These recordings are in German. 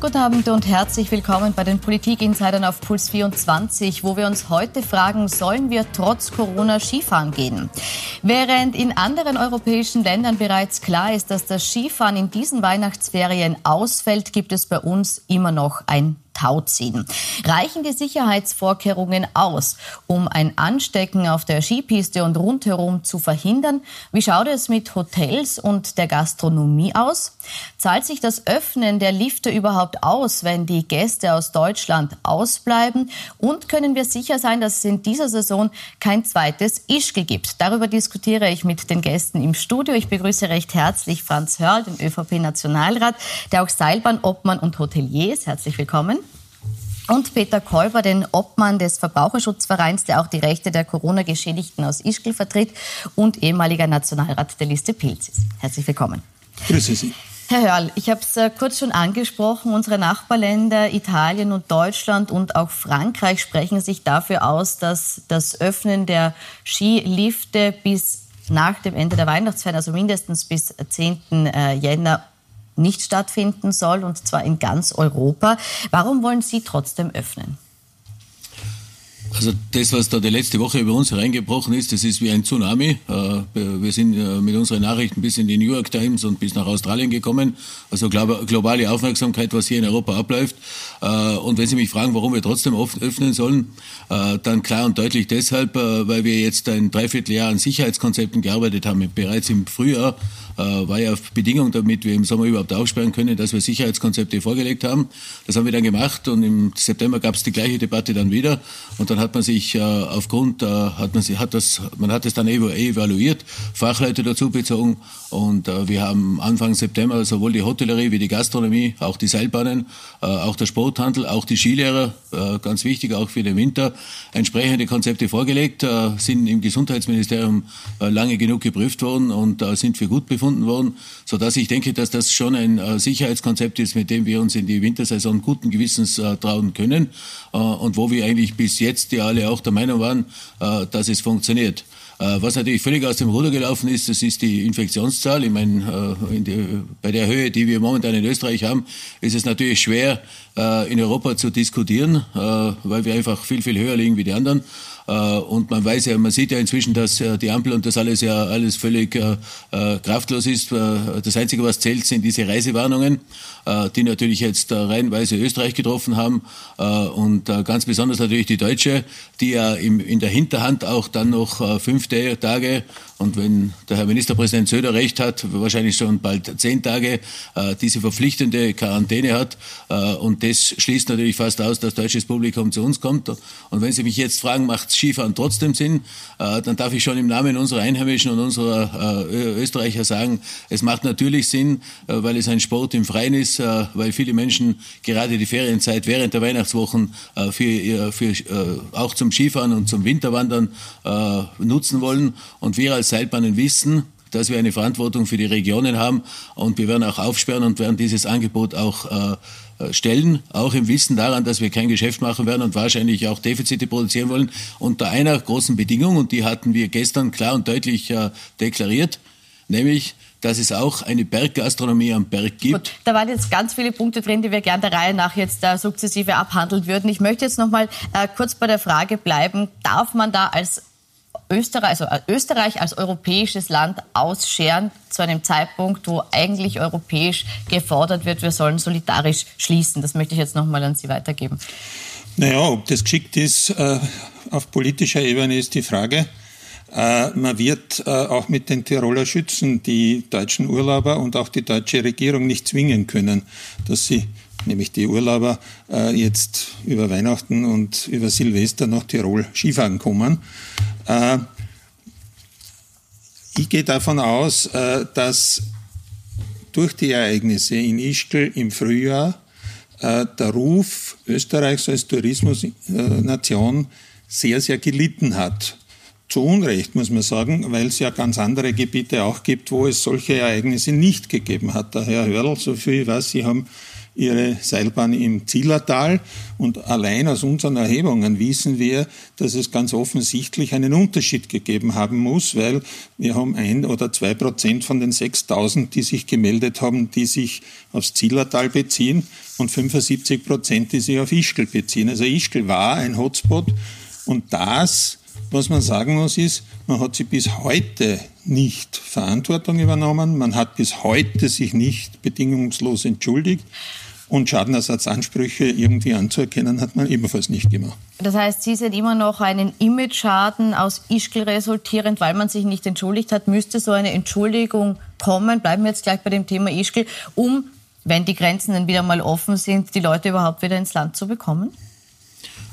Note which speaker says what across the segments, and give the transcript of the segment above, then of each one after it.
Speaker 1: Guten Abend und herzlich willkommen bei den Politik-Insidern auf Puls 24, wo wir uns heute fragen, sollen wir trotz Corona Skifahren gehen? Während in anderen europäischen Ländern bereits klar ist, dass das Skifahren in diesen Weihnachtsferien ausfällt, gibt es bei uns immer noch ein Tauziehen. Reichen die Sicherheitsvorkehrungen aus, um ein Anstecken auf der Skipiste und rundherum zu verhindern? Wie schaut es mit Hotels und der Gastronomie aus? Zahlt sich das Öffnen der Lifte überhaupt aus, wenn die Gäste aus Deutschland ausbleiben? Und können wir sicher sein, dass es in dieser Saison kein zweites Ischgl gibt? Darüber diskutiere ich mit den Gästen im Studio. Ich begrüße recht herzlich Franz Hörl, den ÖVP-Nationalrat, der auch Seilbahnobmann und Hotelier ist. Herzlich willkommen und Peter Kolber, den Obmann des Verbraucherschutzvereins, der auch die Rechte der Corona-Geschädigten aus Ischgl vertritt und ehemaliger Nationalrat der Liste Pilz ist. Herzlich willkommen.
Speaker 2: Grüße Sie.
Speaker 1: Herr Hörl, ich habe es äh, kurz schon angesprochen. Unsere Nachbarländer Italien und Deutschland und auch Frankreich sprechen sich dafür aus, dass das Öffnen der Skilifte bis nach dem Ende der Weihnachtsferien, also mindestens bis 10. Äh, Jänner, nicht stattfinden soll, und zwar in ganz Europa. Warum wollen Sie trotzdem öffnen?
Speaker 2: Also das, was da die letzte Woche über uns hereingebrochen ist, das ist wie ein Tsunami. Äh, wir sind äh, mit unseren Nachrichten bis in die New York Times und bis nach Australien gekommen. Also globale Aufmerksamkeit, was hier in Europa abläuft. Äh, und wenn Sie mich fragen, warum wir trotzdem öffnen sollen, dann klar und deutlich deshalb, weil wir jetzt ein Dreivierteljahr an Sicherheitskonzepten gearbeitet haben. Bereits im Frühjahr war ja Bedingung, damit wir im Sommer überhaupt aufsperren können, dass wir Sicherheitskonzepte vorgelegt haben. Das haben wir dann gemacht und im September gab es die gleiche Debatte dann wieder. Und dann hat man sich äh, aufgrund, äh, hat man, hat das, man hat es dann evaluiert, Fachleute dazu bezogen und äh, wir haben Anfang September sowohl die Hotellerie wie die Gastronomie, auch die Seilbahnen, äh, auch der Sporthandel, auch die Skilehrer, äh, ganz wichtig auch für den Winter, entsprechende Konzepte vorgelegt, äh, sind im Gesundheitsministerium äh, lange genug geprüft worden und äh, sind für gut befunden worden, so dass ich denke, dass das schon ein äh, Sicherheitskonzept ist, mit dem wir uns in die Wintersaison guten Gewissens äh, trauen können äh, und wo wir eigentlich bis jetzt die alle auch der Meinung waren, äh, dass es funktioniert. Äh, was natürlich völlig aus dem Ruder gelaufen ist, das ist die Infektionszahl. Ich meine, äh, bei der Höhe, die wir momentan in Österreich haben, ist es natürlich schwer, in Europa zu diskutieren, weil wir einfach viel, viel höher liegen wie die anderen. Äh, und man weiß ja, man sieht ja inzwischen, dass äh, die Ampel und das alles ja alles völlig äh, kraftlos ist. Das Einzige, was zählt, sind diese Reisewarnungen, die natürlich jetzt reihenweise Österreich getroffen haben und ganz besonders natürlich die Deutsche, die ja in der Hinterhand auch dann noch fünf Tage und wenn der Herr Ministerpräsident Söder recht hat, wahrscheinlich schon bald zehn Tage diese verpflichtende Quarantäne hat. und das schließt natürlich fast aus, dass deutsches Publikum zu uns kommt. Und wenn Sie mich jetzt fragen, macht Skifahren trotzdem Sinn, äh, dann darf ich schon im Namen unserer Einheimischen und unserer äh, Österreicher sagen, es macht natürlich Sinn, äh, weil es ein Sport im Freien ist, weil viele Menschen gerade die Ferienzeit während der Weihnachtswochen für, für, auch zum Skifahren und zum Winterwandern nutzen wollen. Und wir als Seilbahnen wissen, dass wir eine Verantwortung für die Regionen haben und wir werden auch aufsperren und werden dieses Angebot auch äh, stellen, auch im Wissen daran, dass wir kein Geschäft machen werden und wahrscheinlich auch Defizite produzieren wollen, unter einer großen Bedingung, und die hatten wir gestern klar und deutlich äh, deklariert, nämlich dass es auch eine Berggastronomie am Berg gibt. Gut,
Speaker 1: da waren jetzt ganz viele Punkte drin, die wir gerne der Reihe nach jetzt äh, sukzessive abhandeln würden. Ich möchte jetzt noch mal äh, kurz bei der Frage bleiben, darf man da als Österreich, also Österreich als europäisches Land ausscheren zu einem Zeitpunkt, wo eigentlich europäisch gefordert wird, wir sollen solidarisch schließen. Das möchte ich jetzt nochmal an Sie weitergeben.
Speaker 3: Naja, ob das geschickt ist äh, auf politischer Ebene ist die Frage. Äh, man wird äh, auch mit den Tiroler Schützen die deutschen Urlauber und auch die deutsche Regierung nicht zwingen können, dass sie nämlich die Urlauber äh, jetzt über Weihnachten und über Silvester nach Tirol Skifahren kommen. Äh, ich gehe davon aus, äh, dass durch die Ereignisse in Ischgl im Frühjahr äh, der Ruf Österreichs als Tourismusnation sehr, sehr gelitten hat. Zu Unrecht, muss man sagen, weil es ja ganz andere Gebiete auch gibt, wo es solche Ereignisse nicht gegeben hat. Der Herr Hörl, so viel ich weiß, Sie haben ihre Seilbahn im Zillertal. Und allein aus unseren Erhebungen wissen wir, dass es ganz offensichtlich einen Unterschied gegeben haben muss, weil wir haben ein oder zwei Prozent von den 6000, die sich gemeldet haben, die sich aufs Zillertal beziehen und 75 Prozent, die sich auf Ischgl beziehen. Also Ischgl war ein Hotspot und das was man sagen muss, ist, man hat sich bis heute nicht Verantwortung übernommen, man hat bis heute sich nicht bedingungslos entschuldigt. Und Schadenersatzansprüche irgendwie anzuerkennen, hat man ebenfalls nicht gemacht.
Speaker 1: Das heißt, Sie sehen immer noch einen Image-Schaden aus Ischgl resultierend, weil man sich nicht entschuldigt hat. Müsste so eine Entschuldigung kommen? Bleiben wir jetzt gleich bei dem Thema Ischgl, um, wenn die Grenzen dann wieder mal offen sind, die Leute überhaupt wieder ins Land zu bekommen?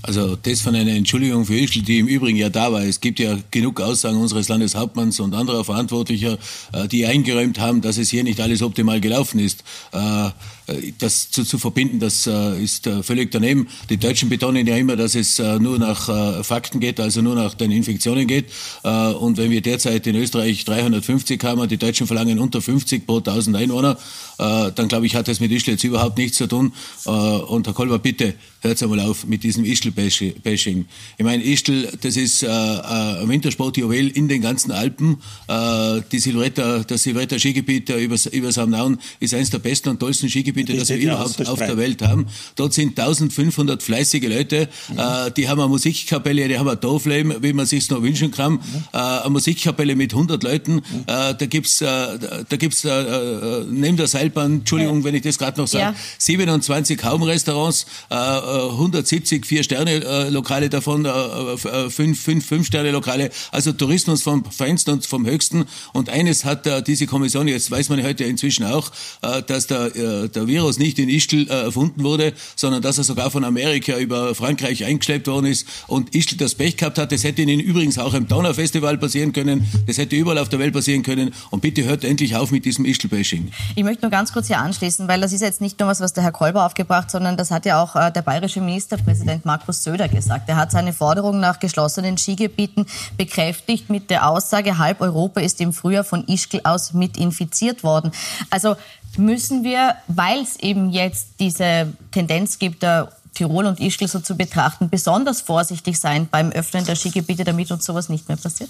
Speaker 2: Also das von einer Entschuldigung für Ischgl, die im Übrigen ja da war. Es gibt ja genug Aussagen unseres Landeshauptmanns und anderer Verantwortlicher, äh, die eingeräumt haben, dass es hier nicht alles optimal gelaufen ist. Äh, äh, das zu, zu verbinden, das ist völlig daneben. Die Deutschen betonen ja immer, dass es nur nach Fakten geht, also nur nach den Infektionen geht. Und wenn wir derzeit in Österreich 350 haben und die Deutschen verlangen unter 50 pro 1000 Einwohner, dann glaube ich, hat das mit Ischl jetzt überhaupt nichts zu tun. Und Herr Kolber, bitte hört einmal auf mit diesem Ischl-Bashing. Ich meine, Ischl, das ist ein Wintersportjuwel in den ganzen Alpen. Die Silvretta, das Silvretta Skigebiet über, über Samnaun ist eines der besten und tollsten Skigebiete Skigebiete, das wir überhaupt auf der Welt haben. Dort sind 1500 fleißige Leute, mhm. äh, die haben eine Musikkapelle, die haben ein Dorfleben, wie man sich noch wünschen kann, mhm. äh, eine Musikkapelle mit 100 Leuten, mhm. äh, da gibt's, äh, da gibt's äh, äh, neben der Seilbahn, Entschuldigung, wenn ich das gerade noch sage, ja. 27 Haubenrestaurants, äh, 170 Vier-Sterne-Lokale davon, äh, fünf, fünf, fünf Sterne-Lokale, also Tourismus vom Feinsten und vom Höchsten. Und eines hat äh, diese Kommission, jetzt weiß man heute inzwischen auch, äh, dass der, äh, der Virus nicht in Ischgl äh, erfunden wurde, sondern dass er sogar von Amerika über Frankreich eingeschleppt worden ist und Ischgl das Pech gehabt hat. Das hätte ihnen übrigens auch im Donau-Festival passieren können. Das hätte überall auf der Welt passieren können. Und bitte hört endlich auf mit diesem Ischgl-Bashing.
Speaker 1: Ich möchte nur ganz kurz hier anschließen, weil das ist jetzt nicht nur was, was der Herr Kolber aufgebracht, sondern das hat ja auch äh, der bayerische Ministerpräsident Markus Söder gesagt. Er hat seine Forderung nach geschlossenen Skigebieten bekräftigt mit der Aussage, halb Europa ist im Frühjahr von Ischgl aus mit infiziert worden. Also müssen wir, weil es eben jetzt diese Tendenz gibt, der Tirol und Ischgl so zu betrachten, besonders vorsichtig sein beim Öffnen der Skigebiete, damit uns sowas nicht mehr passiert?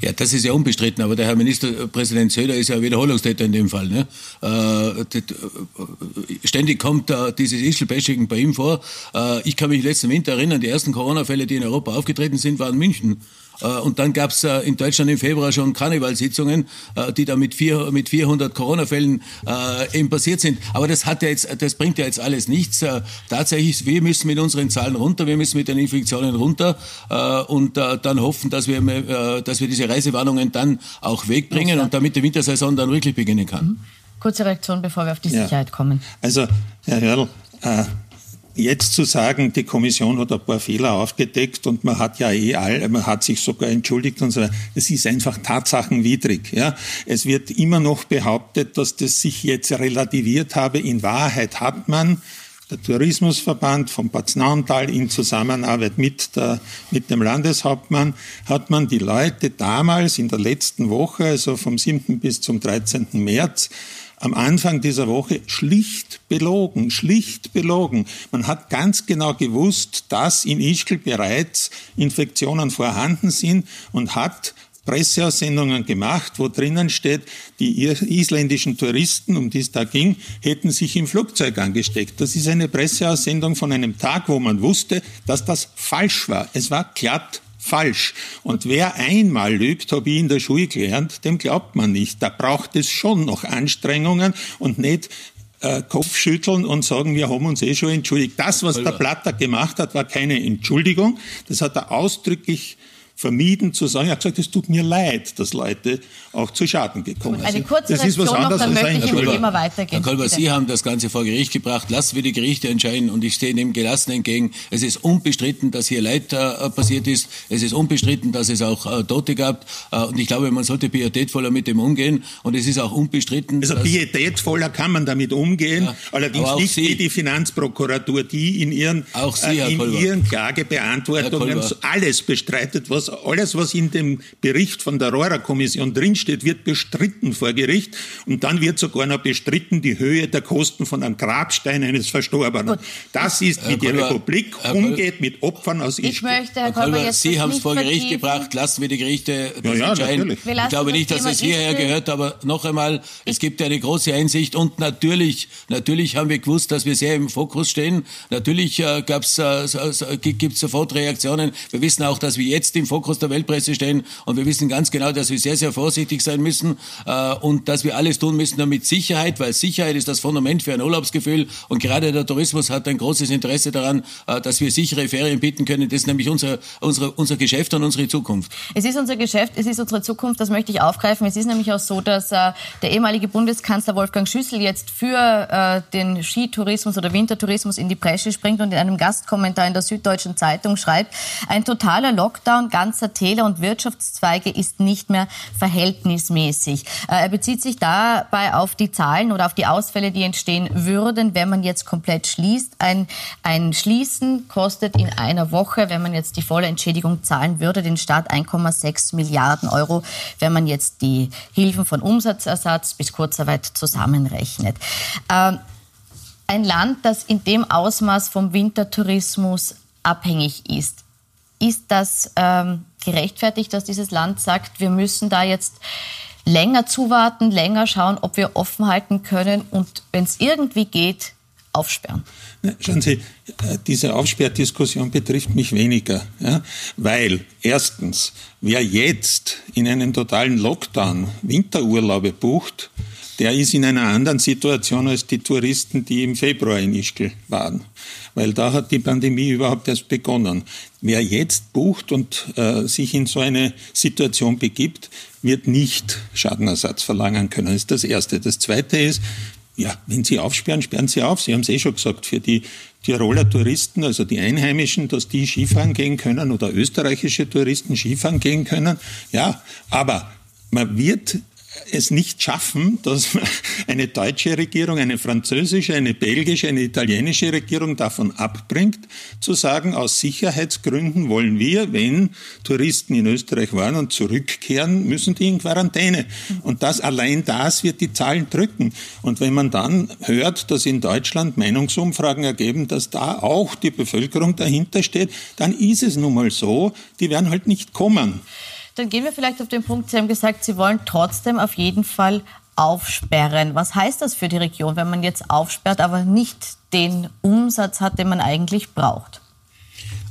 Speaker 2: Ja, das ist ja unbestritten, aber der Herr Ministerpräsident Söder ist ja Wiederholungstäter in dem Fall. Ne? Äh, äh ständig kommt äh, dieses Ischl-Bashing bei ihm vor. Äh, ich kann mich letzten Winter erinnern, die ersten Corona-Fälle, die in Europa aufgetreten sind, waren München. Äh, und dann gab es äh, in Deutschland im Februar schon Karnevalsitzungen, äh, die da mit, vier, mit 400 Corona-Fällen eben passiert sind. Aber das hat ja jetzt, das bringt ja jetzt alles nichts. Tatsächlich, wir müssen mit unseren Zahlen runter, wir müssen mit den Infektionen runter und dann hoffen, dass wir, dass wir diese Reisewarnungen dann auch wegbringen und damit die Wintersaison dann wirklich beginnen kann. Mhm.
Speaker 1: Kurze Reaktion, bevor wir auf die Sicherheit ja. kommen.
Speaker 3: Also, Herr Hörl, äh, Jetzt zu sagen, die Kommission hat ein paar Fehler aufgedeckt und man hat ja eh all, man hat sich sogar entschuldigt und so, das ist einfach tatsachenwidrig. Ja. Es wird immer noch behauptet, dass das sich jetzt relativiert habe. In Wahrheit hat man der Tourismusverband vom Paznauntal in Zusammenarbeit mit, der, mit dem Landeshauptmann hat man die Leute damals in der letzten Woche, also vom 7. bis zum 13. März, am Anfang dieser Woche schlicht belogen, schlicht belogen. Man hat ganz genau gewusst, dass in Ischgl bereits Infektionen vorhanden sind und hat Presseaussendungen gemacht, wo drinnen steht, die isländischen Touristen, um die es da ging, hätten sich im Flugzeug angesteckt. Das ist eine Presseaussendung von einem Tag, wo man wusste, dass das falsch war. Es war glatt falsch. Und wer einmal lügt, habe ich in der Schule gelernt, dem glaubt man nicht. Da braucht es schon noch Anstrengungen und nicht äh, Kopfschütteln und sagen, wir haben uns eh schon entschuldigt. Das, was der Platter gemacht hat, war keine Entschuldigung. Das hat er ausdrücklich vermieden zu sagen, er hat gesagt, es tut mir leid, dass Leute auch zu Schaden gekommen sind.
Speaker 1: Eine kurze das ist was anderes noch, dann möchte ich im Thema weitergehen.
Speaker 2: Herr Kolber, Sie haben das Ganze vor Gericht gebracht. Lassen wir die Gerichte entscheiden und ich stehe dem gelassen entgegen. Es ist unbestritten, dass hier Leid äh, passiert ist. Es ist unbestritten, dass es auch äh, Tote gab. Äh, und ich glaube, man sollte pietätvoller mit dem umgehen. Und es ist auch unbestritten.
Speaker 3: Also pietätvoller kann man damit umgehen, ja, allerdings nicht Sie, wie die Finanzprokuratur, die in ihren,
Speaker 2: Sie,
Speaker 3: äh, in ihren Klagebeantwortungen alles bestreitet, was alles, was in dem Bericht von der Rohrer-Kommission drinsteht, wird bestritten vor Gericht und dann wird sogar noch bestritten die Höhe der Kosten von einem Grabstein eines Verstorbenen. Gut. Das ist, wie die Republik Herr umgeht mit Opfern aus
Speaker 1: Ich möchte, Herr Kolber, jetzt
Speaker 2: Sie haben es vor Gericht vertiefen. gebracht, lassen wir die Gerichte das ja, ja, entscheiden. Ich glaube nicht, dass es hierher gehört, aber noch einmal, es gibt eine große Einsicht und natürlich, natürlich haben wir gewusst, dass wir sehr im Fokus stehen. Natürlich äh, gab's, äh, gibt es sofort Reaktionen. Wir wissen auch, dass wir jetzt im Fokus der Weltpresse stehen und wir wissen ganz genau, dass wir sehr, sehr vorsichtig sein müssen äh, und dass wir alles tun müssen, damit Sicherheit, weil Sicherheit ist das Fundament für ein Urlaubsgefühl und gerade der Tourismus hat ein großes Interesse daran, äh, dass wir sichere Ferien bieten können. Das ist nämlich unser, unsere, unser Geschäft und unsere Zukunft.
Speaker 1: Es ist unser Geschäft, es ist unsere Zukunft, das möchte ich aufgreifen. Es ist nämlich auch so, dass äh, der ehemalige Bundeskanzler Wolfgang Schüssel jetzt für äh, den Skitourismus oder Wintertourismus in die Presse springt und in einem Gastkommentar in der Süddeutschen Zeitung schreibt, ein totaler Lockdown ganzer Täler und Wirtschaftszweige ist nicht mehr verhältnismäßig. Äh, er bezieht sich dabei auf die Zahlen oder auf die Ausfälle, die entstehen würden, wenn man jetzt komplett schließt. Ein, ein Schließen kostet in einer Woche, wenn man jetzt die volle Entschädigung zahlen würde, den Staat 1,6 Milliarden Euro, wenn man jetzt die Hilfen von Umsatzersatz bis Kurzarbeit zusammenrechnet. Ähm, ein Land, das in dem Ausmaß vom Wintertourismus abhängig ist, ist das ähm, gerechtfertigt, dass dieses Land sagt, wir müssen da jetzt länger zuwarten, länger schauen, ob wir offen halten können und wenn es irgendwie geht, aufsperren?
Speaker 3: Schauen Sie, äh, diese Aufsperrdiskussion betrifft mich weniger, ja? weil erstens, wer jetzt in einem totalen Lockdown Winterurlaube bucht, der ist in einer anderen Situation als die Touristen, die im Februar in Ischgl waren. Weil da hat die Pandemie überhaupt erst begonnen. Wer jetzt bucht und äh, sich in so eine Situation begibt, wird nicht Schadenersatz verlangen können. Das ist das Erste. Das Zweite ist, ja, wenn Sie aufsperren, sperren Sie auf. Sie haben es eh schon gesagt, für die Tiroler Touristen, also die Einheimischen, dass die Skifahren gehen können oder österreichische Touristen Skifahren gehen können. Ja, aber man wird es nicht schaffen, dass eine deutsche Regierung, eine französische, eine belgische, eine italienische Regierung davon abbringt, zu sagen, aus Sicherheitsgründen wollen wir, wenn Touristen in Österreich waren und zurückkehren, müssen die in Quarantäne. Und das allein das wird die Zahlen drücken. Und wenn man dann hört, dass in Deutschland Meinungsumfragen ergeben, dass da auch die Bevölkerung dahinter steht, dann ist es nun mal so, die werden halt nicht kommen.
Speaker 1: Dann gehen wir vielleicht auf den Punkt, Sie haben gesagt, Sie wollen trotzdem auf jeden Fall aufsperren. Was heißt das für die Region, wenn man jetzt aufsperrt, aber nicht den Umsatz hat, den man eigentlich braucht?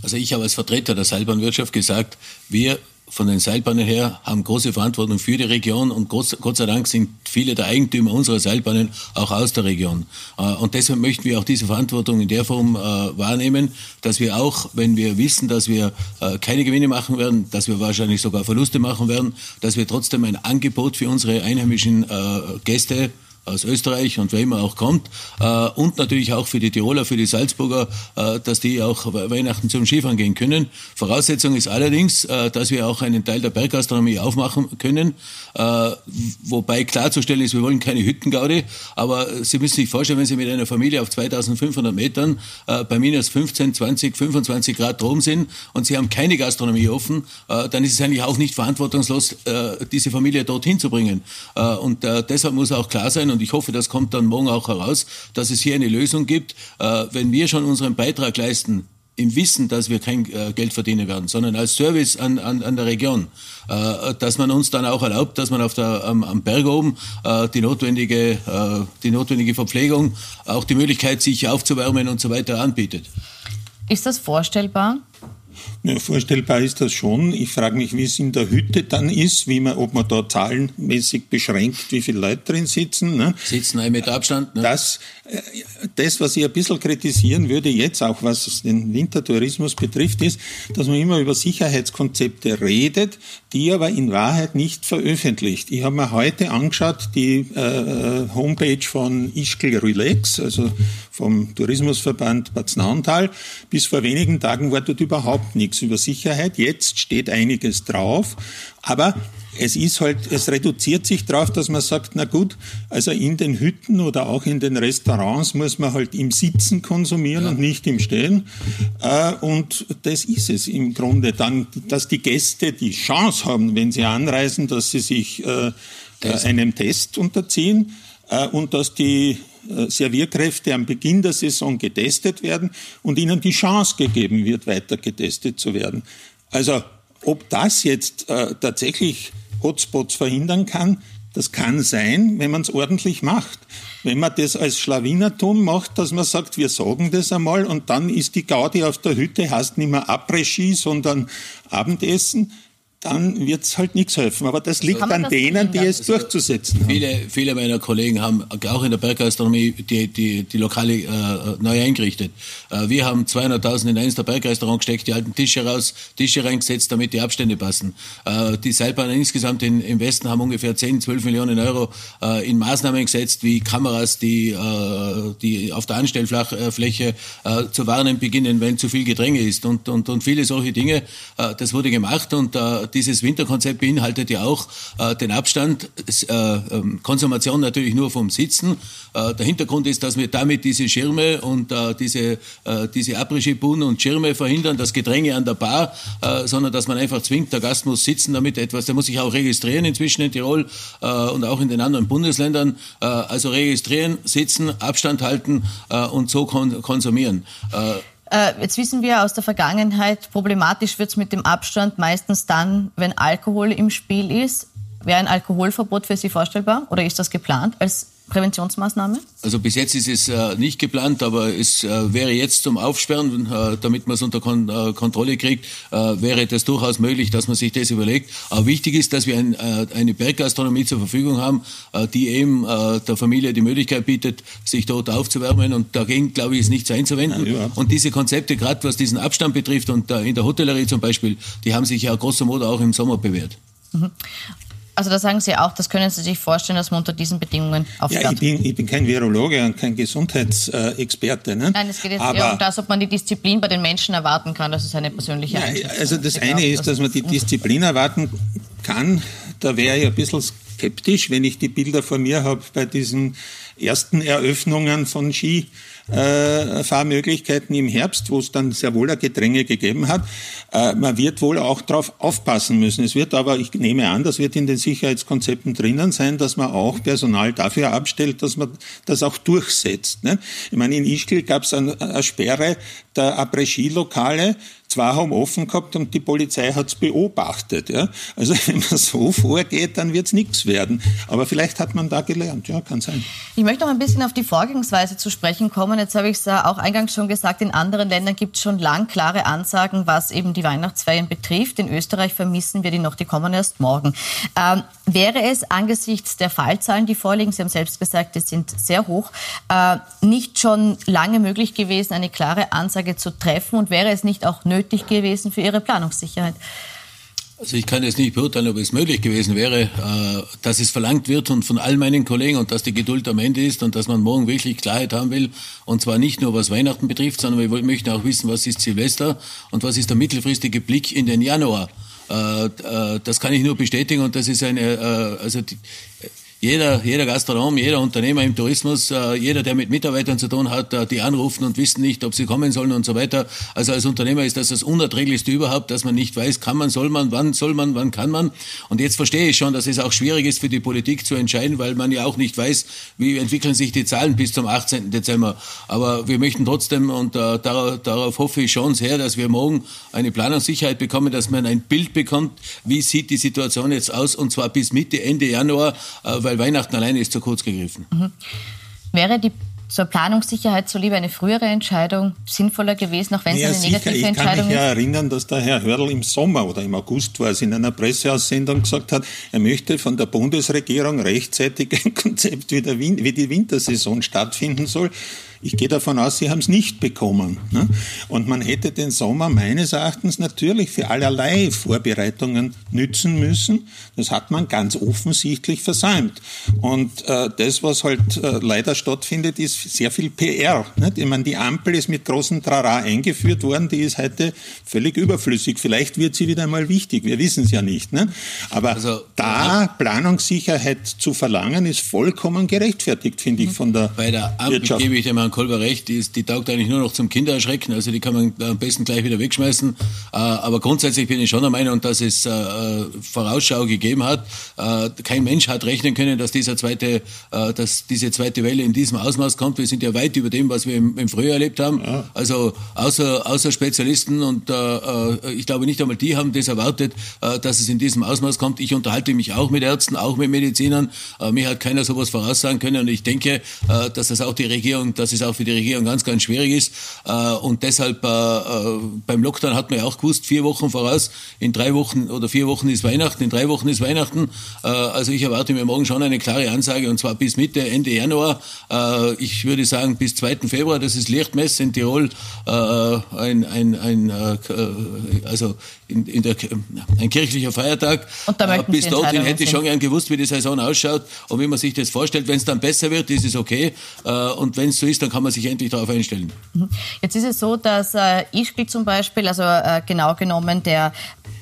Speaker 2: Also ich habe als Vertreter der Seilbahnwirtschaft gesagt, wir von den Seilbahnen her haben große Verantwortung für die Region und Gott sei Dank sind viele der Eigentümer unserer Seilbahnen auch aus der Region. Äh, und deshalb möchten wir auch diese Verantwortung in der Form äh, wahrnehmen, dass wir auch, wenn wir wissen, dass wir äh, keine Gewinne machen werden, dass wir wahrscheinlich sogar Verluste machen werden, dass wir trotzdem ein Angebot für unsere einheimischen Gäste aus Österreich und wer immer auch kommt. Äh, und natürlich auch für die Tiroler, für die Salzburger, äh, dass die auch Weihnachten zum Skifahren gehen können. Voraussetzung ist allerdings, äh, dass wir auch einen Teil der Berggastronomie aufmachen können. Wobei klarzustellen ist, wir wollen keine Hüttengaudi, aber Sie müssen sich vorstellen, wenn Sie mit einer Familie auf 2500 Metern bei minus 15, 20, 25 Grad drum sind und Sie haben keine Gastronomie offen, dann ist es eigentlich auch nicht verantwortungslos, diese Familie dorthin zu bringen. Und deshalb muss auch klar sein, und ich hoffe, das kommt dann morgen auch heraus, dass es hier eine Lösung gibt. Äh, wenn wir schon unseren Beitrag leisten, im Wissen, dass wir kein äh, Geld verdienen werden, sondern als Service an, an, an der Region, äh, dass man uns dann auch erlaubt, dass man auf der, am, am Berg oben äh, die, notwendige, äh, die notwendige Verpflegung, auch die Möglichkeit, sich aufzuwärmen und so weiter anbietet.
Speaker 1: Ist das vorstellbar?
Speaker 3: Ja, vorstellbar ist das schon. Ich frage mich, wie es in der Hütte dann ist, wie man, ob man da zahlenmäßig beschränkt, wie viele Leute drin sitzen. Ne?
Speaker 2: Sitzen ein Meter Abstand. Ne?
Speaker 3: Das, äh, das, was ich ein bisschen kritisieren würde, jetzt auch was den Wintertourismus betrifft, ist, dass man immer über Sicherheitskonzepte redet, die aber in Wahrheit nicht veröffentlicht. Ich habe mir heute angeschaut, die äh, Homepage von Ischgl Relax, also vom Tourismusverband Bad Snauntal. Bis vor wenigen Tagen war dort überhaupt überhaupt nichts über Sicherheit. Jetzt steht einiges drauf, aber es ist halt, es reduziert sich darauf, dass man sagt, na gut, also in den Hütten oder auch in den Restaurants muss man halt im Sitzen konsumieren ja. und nicht im Stehen. Äh, und das ist es im Grunde dann, dass die Gäste die Chance haben, wenn sie anreisen, dass sie sich äh, Test. einem Test unterziehen äh, und dass die Servierkräfte am Beginn der Saison getestet werden und ihnen die Chance gegeben wird, weiter getestet zu werden. Also ob das jetzt äh, tatsächlich Hotspots verhindern kann, das kann sein, wenn man es ordentlich macht. Wenn man das als Schlawinertum macht, dass man sagt, wir sagen das einmal und dann ist die Gaudi auf der Hütte, heißt nicht mehr Après-Ski, sondern Abendessen, dann wird es halt nichts helfen. Aber das liegt an denen, die es also durchzusetzen
Speaker 2: viele, haben. Viele meiner Kollegen haben auch in der Berggastronomie die, die, die Lokale äh, neu eingerichtet. Äh, wir haben 200.000 in eins der Bergrestaurant gesteckt, die alten Tische raus, Tische reingesetzt, damit die Abstände passen. Äh, die Seilbahnen insgesamt in, im Westen haben ungefähr 10, 12 Millionen Euro äh, in Maßnahmen gesetzt, wie Kameras, die, äh, die auf der Anstellfläche äh, zu warnen beginnen, wenn zu viel Gedränge ist und, und, und viele solche Dinge. Äh, das wurde gemacht und äh, dieses Winterkonzept beinhaltet ja auch äh, den Abstand, äh, ähm, Konsumation natürlich nur vom Sitzen. Äh, der Hintergrund ist, dass wir damit diese Schirme und äh, diese, äh, diese Après-Ski-Buhnen und Schirme verhindern, das Gedränge an der Bar, äh, sondern dass man einfach zwingt, der Gast muss sitzen, damit etwas, der muss sich auch registrieren inzwischen in Tirol und auch in den anderen Bundesländern. Also registrieren, sitzen, Abstand halten und so kon konsumieren.
Speaker 1: Äh, jetzt wissen wir aus der Vergangenheit, problematisch wird es mit dem Abstand meistens dann, wenn Alkohol im Spiel ist. Wäre ein Alkoholverbot für Sie vorstellbar oder ist das geplant als Präventionsmaßnahme?
Speaker 2: Also bis jetzt ist es äh, nicht geplant, aber es äh, wäre jetzt zum Aufsperren, äh, damit man es unter Kon äh, Kontrolle kriegt, äh, wäre das durchaus möglich, dass man sich das überlegt. Aber wichtig ist, dass wir ein, äh, eine Berggastronomie zur Verfügung haben, die eben der Familie die Möglichkeit bietet, sich dort aufzuwärmen. Und dagegen, glaube ich, ist nichts einzuwenden. Ja, und diese Konzepte, gerade was diesen Abstand betrifft und in der Hotellerie zum Beispiel, die haben sich ja grosso modo auch im Sommer bewährt. Mhm.
Speaker 1: Also da sagen Sie auch, das können Sie sich vorstellen, dass man unter diesen Bedingungen aufhört.
Speaker 3: Ja, ich bin, ich bin kein Virologe und kein Gesundheitsexperte. Ne?
Speaker 1: Nein, es geht jetzt Aber, eher um das, ob man die Disziplin bei den Menschen erwarten kann. Das ist eine persönliche
Speaker 3: ja, Also das ich eine ist, dass man die Disziplin erwarten kann. Da wäre ich ein bisschen skeptisch, wenn ich die Bilder vor mir habe bei diesen ersten Eröffnungen von Ski äh, Fahrmöglichkeiten im Herbst, wo es dann sehr wohl ein Gedränge gegeben hat. Äh, man wird wohl auch darauf aufpassen müssen. Es wird aber, ich nehme an, das wird in den Sicherheitskonzepten drinnen sein, dass man auch Personal dafür abstellt, dass man das auch durchsetzt. Ne? Ich meine, in Ischgl gab es eine, eine Sperre der Après-Ski-Lokale zwei haben offen gehabt und die Polizei hat's beobachtet. Ja? Also wenn man so vorgeht, dann wird's nichts werden. Aber vielleicht hat man da gelernt, ja, kann sein.
Speaker 1: Ich möchte noch ein bisschen auf die Vorgangsweise zu sprechen kommen. Jetzt habe ich es auch eingangs schon gesagt, in anderen Ländern gibt es schon lang klare Ansagen, was eben die Weihnachtsferien betrifft. In Österreich vermissen wir die noch, die kommen erst morgen. Ähm, wäre es angesichts der Fallzahlen, die vorliegen, Sie haben selbst gesagt, die sind sehr hoch, äh, nicht schon lange möglich gewesen, eine klare Ansage zu treffen und wäre es nicht auch nötig, nötig gewesen für Ihre Planungssicherheit?
Speaker 2: Also ich kann jetzt nicht beurteilen, ob es möglich gewesen wäre, äh, dass es verlangt wird und von all meinen Kollegen und dass die Geduld am Ende ist und dass man morgen wirklich Klarheit haben will. Und zwar nicht nur was Weihnachten betrifft, sondern wir möchten auch wissen, was ist Silvester und was ist der mittelfristige Blick in den Januar. Äh, äh, das kann ich nur bestätigen und das ist eine, also die, jeder, jeder Gastronom, jeder Unternehmer im Tourismus, äh, jeder, der mit Mitarbeitern zu tun hat, äh, die anrufen und wissen nicht, ob sie kommen sollen und so weiter. Also als Unternehmer ist das das Unerträglichste überhaupt, dass man nicht weiß, kann man, soll man, wann soll man, wann kann man. Und jetzt verstehe ich schon, dass es auch schwierig ist für die Politik zu entscheiden, weil man ja auch nicht weiß, wie entwickeln sich die Zahlen bis zum 18. Dezember. Aber wir möchten trotzdem, und äh, darauf, darauf hoffe ich schon sehr, dass wir morgen eine Planungssicherheit bekommen, dass man ein Bild bekommt, wie sieht die Situation jetzt aus, und zwar bis Mitte, Ende Januar, äh, weil Weihnachten alleine ist zu kurz gegriffen. Mhm.
Speaker 1: Wäre die zur Planungssicherheit zuliebe eine frühere Entscheidung sinnvoller gewesen, auch wenn ja, es eine negative sicher.
Speaker 3: ich
Speaker 1: Entscheidung ist?
Speaker 3: Ich kann mich ja erinnern, dass der Herr Hörl im Sommer oder im August war es in einer Presseaussendung gesagt hat, er möchte von der Bundesregierung rechtzeitig ein Konzept, wie, der, wie die Wintersaison stattfinden soll. Ich gehe davon aus, Sie haben es nicht bekommen. Ne? Und man hätte den Sommer meines Erachtens natürlich für allerlei Vorbereitungen nützen müssen. Das hat man ganz offensichtlich versäumt. Und äh, das, was halt äh, leider stattfindet, ist sehr viel PR. Nicht? Ich meine, die Ampel ist mit großem Trara eingeführt worden, die ist heute völlig überflüssig. Vielleicht wird sie wieder einmal wichtig, wir wissen es ja nicht. Ne? Aber also, da Planungssicherheit zu verlangen, ist vollkommen gerechtfertigt, finde ich, von der
Speaker 2: Bei der Ampel Wirtschaft. gebe ich dem Herrn Kolber recht, die, ist, die taugt eigentlich nur noch zum Kindererschrecken, also die kann man am besten gleich wieder wegschmeißen. Äh, aber grundsätzlich bin ich schon der Meinung, dass es äh, Vorausschau gegeben hat. Äh, kein Mensch hat rechnen können, dass dieser zweite, dass diese zweite Welle in diesem Ausmaß kommt. Wir sind ja weit über dem, was wir im, im Frühjahr erlebt haben. Ja. Also außer, außer Spezialisten und ich glaube nicht einmal die haben das erwartet, dass es in diesem Ausmaß kommt. Ich unterhalte mich auch mit Ärzten, auch mit Medizinern. mir hat keiner sowas voraussagen können und ich denke, dass das auch die Regierung, dass es auch für die Regierung ganz, ganz schwierig ist. und deshalb beim Lockdown hat man ja auch gewusst, vier Wochen voraus, in drei Wochen oder vier Wochen ist Weihnachten, in drei Wochen ist Weihnachten. Äh, also ich erwarte mir morgen schon eine klare Ansage und zwar bis Mitte, Ende Januar. Äh, ich würde sagen bis 2. Februar, das ist Lichtmess in Tirol, äh, ein, ein, ein also in, in der, ein kirchlicher Feiertag. Und da bis dorthin hätte ich schon gern gewusst, wie die Saison ausschaut und wie man sich das vorstellt. Wenn es dann besser wird, ist es okay. Und wenn es so ist, dann kann man sich endlich darauf einstellen.
Speaker 1: Mhm. Jetzt ist es so, dass äh, Ischgl zum Beispiel, also äh, genau genommen der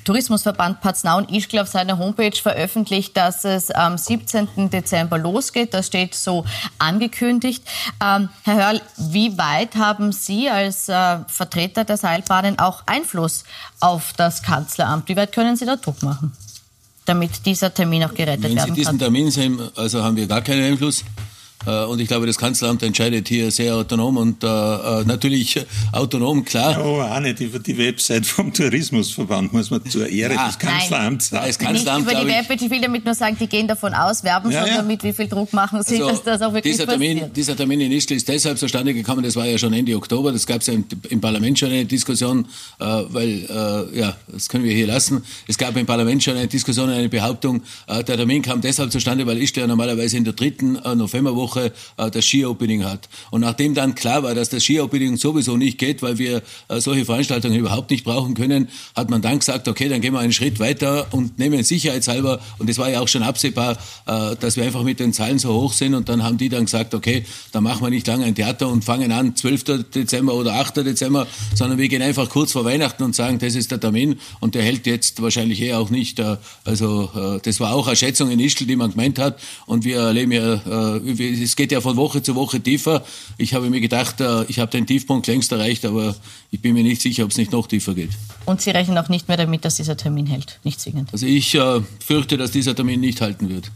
Speaker 1: Tourismusverband Paznau und Ischgl auf seiner Homepage veröffentlicht, dass es am 17. Dezember losgeht. Das steht so angekündigt. Ähm, Herr Hörl, wie weit haben Sie als äh, Vertreter der Seilbahnen auch Einfluss auf das Kanzleramt? Wie weit können Sie da Druck machen, damit dieser Termin auch gerettet
Speaker 2: Wenn
Speaker 1: werden kann?
Speaker 2: Wenn Sie diesen Termin sehen, also haben wir gar keinen Einfluss. Äh, und ich glaube, das Kanzleramt entscheidet hier sehr autonom und äh, äh natürlich autonom, klar.
Speaker 3: Ja, aber auch nicht über die Website vom Tourismusverband, muss man zur Ehre ja, des Kanzleramts sagen. Das
Speaker 1: Kanzleramt, nicht über die Website, ich will damit nur sagen, die gehen davon aus, werben ja, schon ja. damit, wie viel Druck machen sie, also, dass das auch wirklich
Speaker 2: dieser Termin, passiert. Dieser Termin in Ischgl ist deshalb zustande gekommen, das war ja schon Ende Oktober, das gab es ja im, im, Parlament schon eine Diskussion, äh, weil, äh, ja, das können wir hier lassen. Es gab im Parlament schon eine Diskussion, eine Behauptung, äh, der Termin kam deshalb zustande, weil Ischgl ja normalerweise in der dritten Novemberwoche Woche äh, das Ski-Opening hat. Und nachdem dann klar war, dass das Ski-Opening sowieso nicht geht, weil wir äh, solche Veranstaltungen überhaupt nicht brauchen können, hat man dann gesagt, okay, dann gehen wir einen Schritt weiter und nehmen sicherheitshalber, und das war ja auch schon absehbar, äh, dass wir einfach mit den Zahlen so hoch sind. Und dann haben die dann gesagt, okay, dann machen wir nicht lange ein Theater und fangen an 12. Dezember oder 8. Dezember, sondern wir gehen einfach kurz vor Weihnachten und sagen, das ist der Termin und der hält jetzt wahrscheinlich eher auch nicht. Äh, also äh, das war auch eine Schätzung in Ischgl, die man gemeint hat. Und wir erleben ja, äh, es geht ja von Woche zu Woche tiefer. Ich habe mir gedacht, äh, ich habe den Tiefpunkt längst erreicht, aber ich bin mir nicht sicher, ob es nicht noch tiefer geht.
Speaker 1: Und Sie rechnen auch nicht mehr damit, dass dieser Termin hält, nicht zwingend?
Speaker 2: Also ich äh, fürchte, dass dieser Termin nicht halten wird.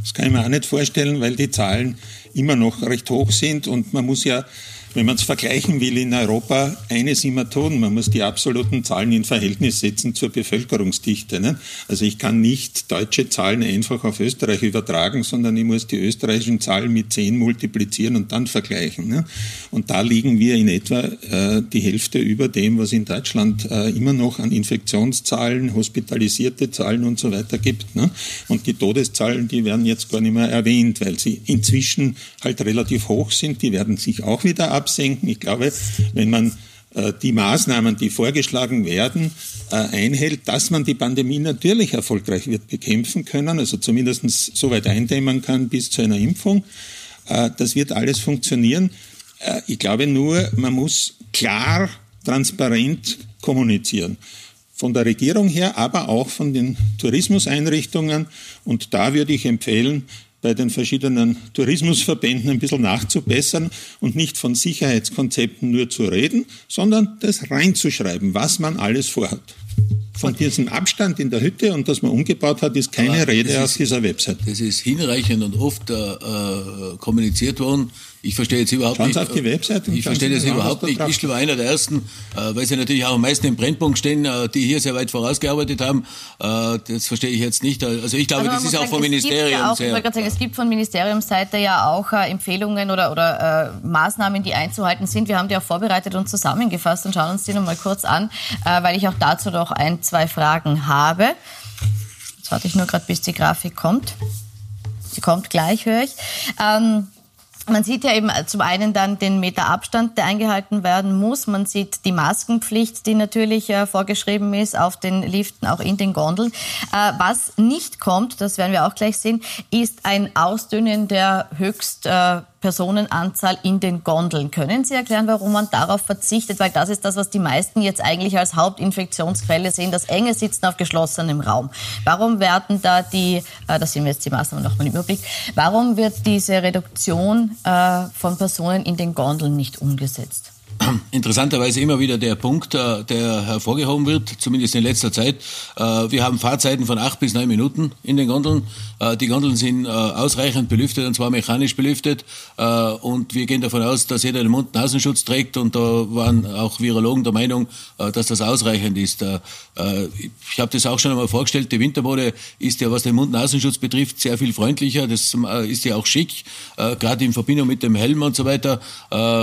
Speaker 3: Das kann ich mir auch nicht vorstellen, weil die Zahlen immer noch recht hoch sind und man muss ja wenn man es vergleichen will in Europa, eines immer tun, man muss die absoluten Zahlen in Verhältnis setzen zur Bevölkerungsdichte. Ne? Also ich kann nicht deutsche Zahlen einfach auf Österreich übertragen, sondern ich muss die österreichischen Zahlen mit 10 multiplizieren und dann vergleichen. Ne? Und da liegen wir in etwa äh, die Hälfte über dem, was in Deutschland äh, immer noch an Infektionszahlen, hospitalisierte Zahlen und so weiter gibt. Ne? Und die Todeszahlen, die werden jetzt gar nicht mehr erwähnt, weil sie inzwischen halt relativ hoch sind. Die werden sich auch wieder absenken. Ich glaube, wenn man äh, die Maßnahmen, die vorgeschlagen werden, äh, einhält, dass man die Pandemie natürlich erfolgreich wird bekämpfen können, also zumindest so weit eindämmen kann bis zu einer Impfung. Äh, das wird alles funktionieren. Ich glaube nur, man muss klar, transparent kommunizieren. Von der Regierung her, aber auch von den Tourismuseinrichtungen. Und da würde ich empfehlen, bei den verschiedenen Tourismusverbänden ein bisschen nachzubessern und nicht von Sicherheitskonzepten nur zu reden, sondern das reinzuschreiben, was man alles vorhat. Von diesem Abstand in der Hütte und dass man umgebaut hat, ist keine Aber Rede auf dieser Website.
Speaker 2: Das ist hinreichend und oft äh, äh kommuniziert worden. Ich verstehe jetzt überhaupt
Speaker 3: Schauen
Speaker 2: nicht.
Speaker 3: auf die Webseite.
Speaker 2: Ich verstehe das überhaupt nicht. Ischl war einer der ersten, äh, weil sie natürlich auch am meisten im Brennpunkt stehen, äh, die hier sehr weit vorausgearbeitet haben. Äh, das verstehe ich jetzt nicht. Also ich glaube, also das ist sagen, auch vom Ministerium
Speaker 1: ja auch,
Speaker 2: sehr.
Speaker 1: Ich sagen, es gibt von Ministeriumsseite ja auch äh, Empfehlungen oder, oder äh, Maßnahmen, die einzuhalten sind. Wir haben die auch vorbereitet und zusammengefasst und schauen uns die nochmal kurz an, äh, weil ich auch dazu noch ein, zwei Fragen habe. Jetzt warte ich nur gerade, bis die Grafik kommt. Sie kommt gleich, höre ich. Ähm, man sieht ja eben zum einen dann den Meter Abstand, der eingehalten werden muss. Man sieht die Maskenpflicht, die natürlich äh, vorgeschrieben ist auf den Liften, auch in den Gondeln. Äh, was nicht kommt, das werden wir auch gleich sehen, ist ein Ausdünnen der höchst äh, Personenanzahl in den Gondeln. Können Sie erklären, warum man darauf verzichtet? Weil das ist das, was die meisten jetzt eigentlich als Hauptinfektionsquelle sehen, das enge Sitzen auf geschlossenem Raum. Warum werden da die, äh, das sind jetzt die Maßnahmen nochmal im Überblick, warum wird diese Reduktion äh, von Personen in den Gondeln nicht umgesetzt?
Speaker 2: interessanterweise immer wieder der Punkt, äh, der hervorgehoben wird, zumindest in letzter Zeit. Äh, wir haben Fahrzeiten von acht bis neun Minuten in den Gondeln. Äh, die Gondeln sind ausreichend belüftet und zwar mechanisch belüftet. Und wir gehen davon aus, dass jeder den Mund-Nasenschutz trägt. Und da waren auch Virologen der Meinung, dass das ausreichend ist. Ich habe das auch schon einmal vorgestellt. Die Wintermode ist ja, was den Mund-Nasenschutz betrifft, sehr viel freundlicher. Das ist ja auch schick, gerade in Verbindung mit dem Helm und so weiter,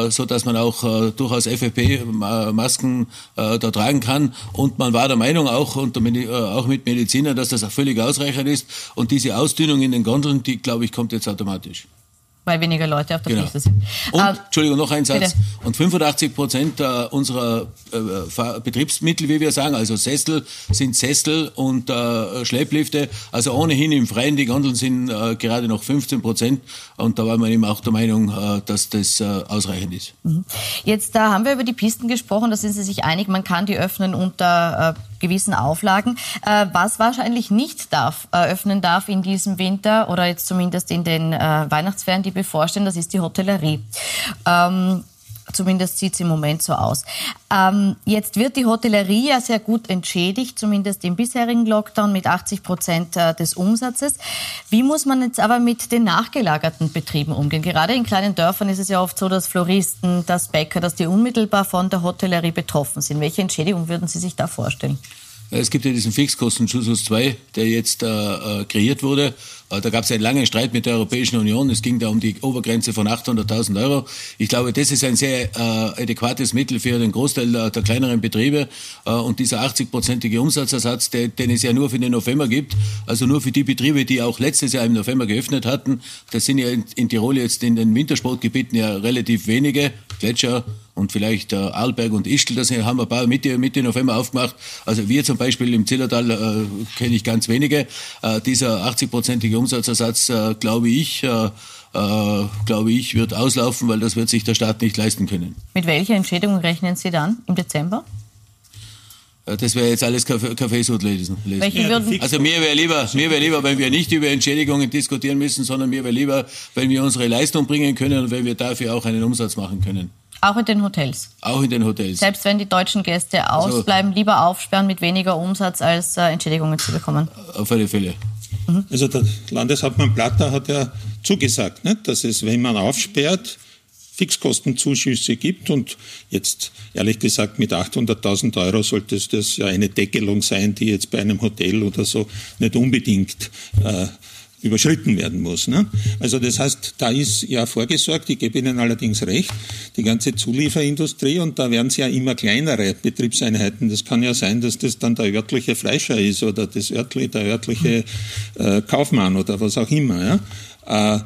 Speaker 2: so dass man auch durchaus FFP-Masken äh, da tragen kann. Und man war der Meinung auch, unter, äh, auch mit Medizinern, dass das auch völlig ausreichend ist. Und diese Ausdünnung in den Gondeln, die, glaube ich, kommt jetzt automatisch
Speaker 1: weil weniger Leute auf der
Speaker 2: genau.
Speaker 1: Piste sind.
Speaker 2: Und, äh, Entschuldigung, noch ein Satz. Bitte. Und 85 Prozent äh, unserer äh, Betriebsmittel, wie wir sagen, also Sessel, sind Sessel und äh, Schlepplifte. Also ohnehin im Freien, die Gondeln sind äh, gerade noch 15 Prozent. Und da war man eben auch der Meinung, äh, dass das ausreichend ist.
Speaker 1: Mhm. Jetzt da haben wir über die Pisten gesprochen, da sind Sie sich einig, man kann die öffnen unter gewissen Auflagen. Äh, was wahrscheinlich nicht darf, äh, öffnen darf in diesem Winter oder jetzt zumindest in den äh, Weihnachtsferien, die bevorstehen, das ist die Hotellerie. Ähm, Zumindest sieht es im Moment so aus. Ähm, jetzt wird die Hotellerie ja sehr gut entschädigt, zumindest im bisherigen Lockdown mit 80 Prozent äh, des Umsatzes. Wie muss man jetzt aber mit den nachgelagerten Betrieben umgehen? Gerade in kleinen Dörfern ist es ja oft so, dass Floristen, dass Bäcker, dass die unmittelbar von der Hotellerie betroffen sind. Welche Entschädigung würden Sie sich da vorstellen?
Speaker 2: Es gibt ja diesen Fixkostenzuschuss 2, der jetzt äh, äh, kreiert wurde. Äh, da gab es einen langen Streit mit der Europäischen Union. Es ging da um die Obergrenze von 800.000 Euro. Ich glaube, das ist ein sehr äh, adäquates Mittel für den Großteil der, der kleineren Betriebe. Äh, und dieser 80-prozentige Umsatzersatz, der, den es ja nur für den November gibt, also nur für die Betriebe, die auch letztes Jahr im November geöffnet hatten, das sind ja in, in Tirol jetzt in den Wintersportgebieten ja relativ wenige. Gletscher, und vielleicht äh, Arlberg und Ischl, das haben wir ein paar Mitte, Mitte November aufgemacht. Also wir zum Beispiel im Zillertal äh, kenne ich ganz wenige. Äh, dieser 80-prozentige Umsatzersatz, äh, glaube ich, äh, äh, glaube ich, wird auslaufen, weil das wird sich der Staat nicht leisten können.
Speaker 1: Mit welcher Entschädigung rechnen Sie dann im Dezember?
Speaker 2: Äh, das wäre jetzt alles Kaffeesud lesen. Also mir wäre lieber, mir wäre lieber, wenn wir nicht über Entschädigungen diskutieren müssen, sondern mir wäre lieber, wenn wir unsere Leistung bringen können und wenn wir dafür auch einen Umsatz machen können.
Speaker 1: Auch in den Hotels.
Speaker 2: Auch in den Hotels.
Speaker 1: Selbst wenn die deutschen Gäste also ausbleiben, also, lieber aufsperren mit weniger Umsatz, als äh, Entschädigungen zu bekommen.
Speaker 2: Auf alle Fälle.
Speaker 3: Mhm. Also der Landeshauptmann Platter hat ja zugesagt, nicht, dass es, wenn man aufsperrt, Fixkostenzuschüsse gibt und jetzt ehrlich gesagt mit 800.000 Euro sollte das ja eine Deckelung sein, die jetzt bei einem Hotel oder so nicht unbedingt äh, überschritten werden muss. Ne? Also das heißt, da ist ja vorgesorgt, ich gebe Ihnen allerdings recht, die ganze Zulieferindustrie und da werden es ja immer kleinere Betriebseinheiten. Das kann ja sein, dass das dann der örtliche Fleischer ist oder das örtliche, der örtliche äh, Kaufmann oder was auch immer. Ja? Äh,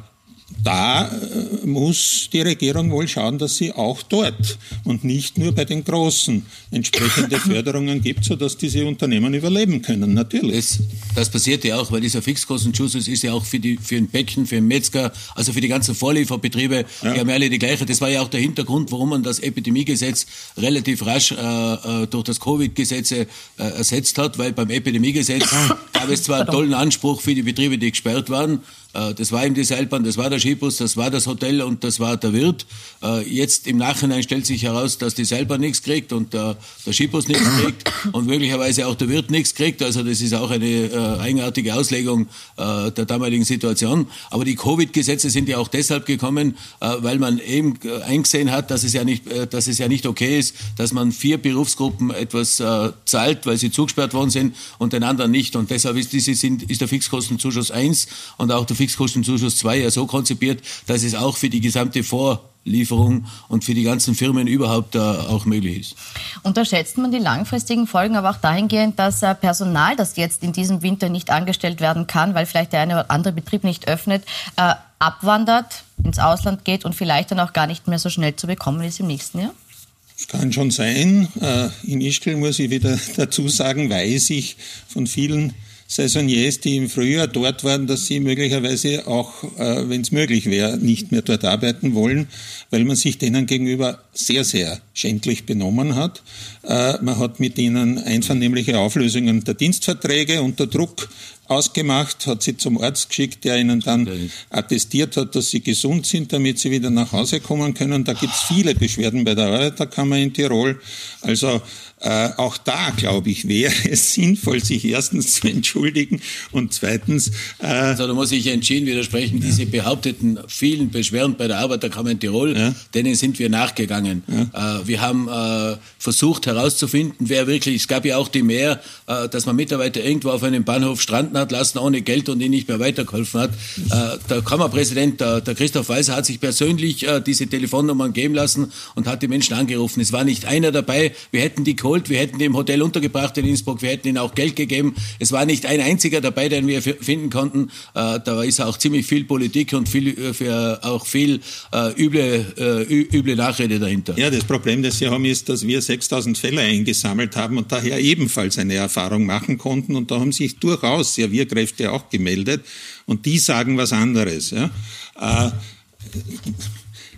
Speaker 3: da äh, muss die Regierung wohl schauen, dass sie auch dort und nicht nur bei den Großen entsprechende Förderungen gibt, sodass diese Unternehmen überleben können, natürlich.
Speaker 2: Das, das passiert ja auch, weil dieser Fixkostenzuschuss ist ja auch für, die, für den Bäcken, für den Metzger, also für die ganzen Vorlieferbetriebe, ja. die haben alle die gleiche. Das war ja auch der Hintergrund, warum man das Epidemiegesetz relativ rasch äh, äh durch das Covid-Gesetz äh, ersetzt hat, weil beim Epidemiegesetz gab es zwar einen tollen Anspruch für die Betriebe, die gesperrt waren, das war eben die Seilbahn, das war der Skibus, das war das Hotel und das war der Wirt. Äh, jetzt im Nachhinein stellt sich heraus, dass die Seilbahn nichts kriegt und der, der Skibus nichts kriegt und möglicherweise auch der Wirt nichts kriegt. Also das ist auch eine äh, eigenartige Auslegung der damaligen Situation. Aber die Covid-Gesetze sind ja auch deshalb gekommen, weil man eben eingesehen hat, dass es ja nicht, dass es ja nicht okay ist, dass man vier Berufsgruppen etwas zahlt, weil sie zugesperrt worden sind und den anderen nicht. Und deshalb ist, ist der Fixkostenzuschuss eins und auch der Fixkostenzuschuss 2 ja so konzipiert, dass es auch für die gesamte Vorlieferung und für die ganzen Firmen überhaupt äh, auch möglich ist.
Speaker 1: Unterschätzt man die langfristigen Folgen aber auch dahingehend, dass äh, Personal, das jetzt in diesem Winter nicht angestellt werden kann, weil vielleicht der eine oder andere Betrieb nicht öffnet, äh, abwandert, ins Ausland geht und vielleicht dann auch gar nicht mehr so schnell zu bekommen ist im nächsten Jahr?
Speaker 3: Es kann schon sein. In Ischgl muss ich wieder dazu sagen, weiß ich von vielen Saisoniers, die im Frühjahr dort waren, dass sie möglicherweise auch, äh, wenn es möglich wäre, nicht mehr dort arbeiten wollen, weil man sich denen gegenüber sehr, sehr schändlich benommen hat. Äh, man hat mit ihnen einvernehmliche Auflösungen der Dienstverträge unter Druck ausgemacht, hat sie zum Arzt geschickt, der ihnen dann attestiert hat, dass sie gesund sind, damit sie wieder nach Hause kommen können. Da gibt es viele Beschwerden bei der Arbeiterkammer in Tirol. Also äh, auch da, glaube ich, wäre es sinnvoll, sich erstens zu entschuldigen und zweitens.
Speaker 2: Äh, also da muss ich entschieden widersprechen. Ja. Diese behaupteten vielen Beschwerden bei der Arbeiterkammer in Tirol, ja. denen sind wir nachgegangen. Ja. Äh, wir haben äh, versucht herauszufinden, wer wirklich. Es gab ja auch die Mehr, äh, dass man Mitarbeiter irgendwo auf einem Bahnhof stranden hat lassen ohne Geld und ihnen nicht mehr weitergeholfen hat. Äh, der Kammerpräsident, der, Christoph Weiser, hat sich persönlich diese Telefonnummern geben lassen und hat die Menschen angerufen. Es war nicht einer dabei. Wir hätten die geholt, wir hätten ihn im Hotel untergebracht in Innsbruck, wir hätten ihm auch Geld gegeben. Es war nicht ein einziger dabei, den wir finden konnten. Äh, da ist auch ziemlich viel Politik und viel, äh, auch viel äh, üble, üble Nachrede dahinter.
Speaker 3: Ja, das Problem, das Sie haben, ist, dass wir 6000 Fälle eingesammelt haben und daher ebenfalls eine Erfahrung machen konnten. Und da haben sich durchaus Servierkräfte auch gemeldet und die sagen was anderes. Ja.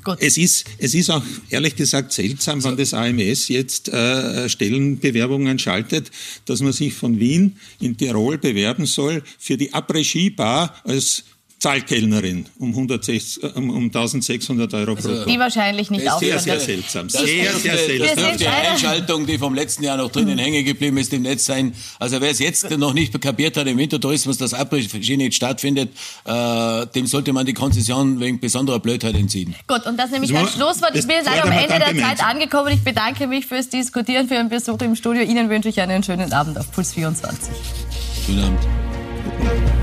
Speaker 3: Gut. Es ist, es ist auch ehrlich gesagt seltsam, wenn das AMS jetzt äh, Stellenbewerbungen schaltet, dass man sich von Wien in Tirol bewerben soll für die Après-Ski-Bar als Zahlkellnerin um, 160, um, um 1600 Euro pro also,
Speaker 1: Die wahrscheinlich nicht
Speaker 3: auch. Sehr, sehr seltsam.
Speaker 2: Das sehr, sehr seltsam. Das dürfte eine Einschaltung, die vom letzten Jahr noch drinnen hängen geblieben ist im Netz sein. Also wer es jetzt noch nicht kapiert hat im Wintertourismus, dass Après-Ski nicht stattfindet, äh, dem sollte man die Konzession wegen besonderer Blödheit entziehen.
Speaker 1: Gut, und das nämlich ein Schlusswort. Ich bin jetzt am Ende der Zeit angekommen. Ich bedanke mich fürs Diskutieren, für Ihren Besuch im Studio. Ihnen wünsche ich einen schönen Abend auf Puls 24.
Speaker 2: Schönen Abend.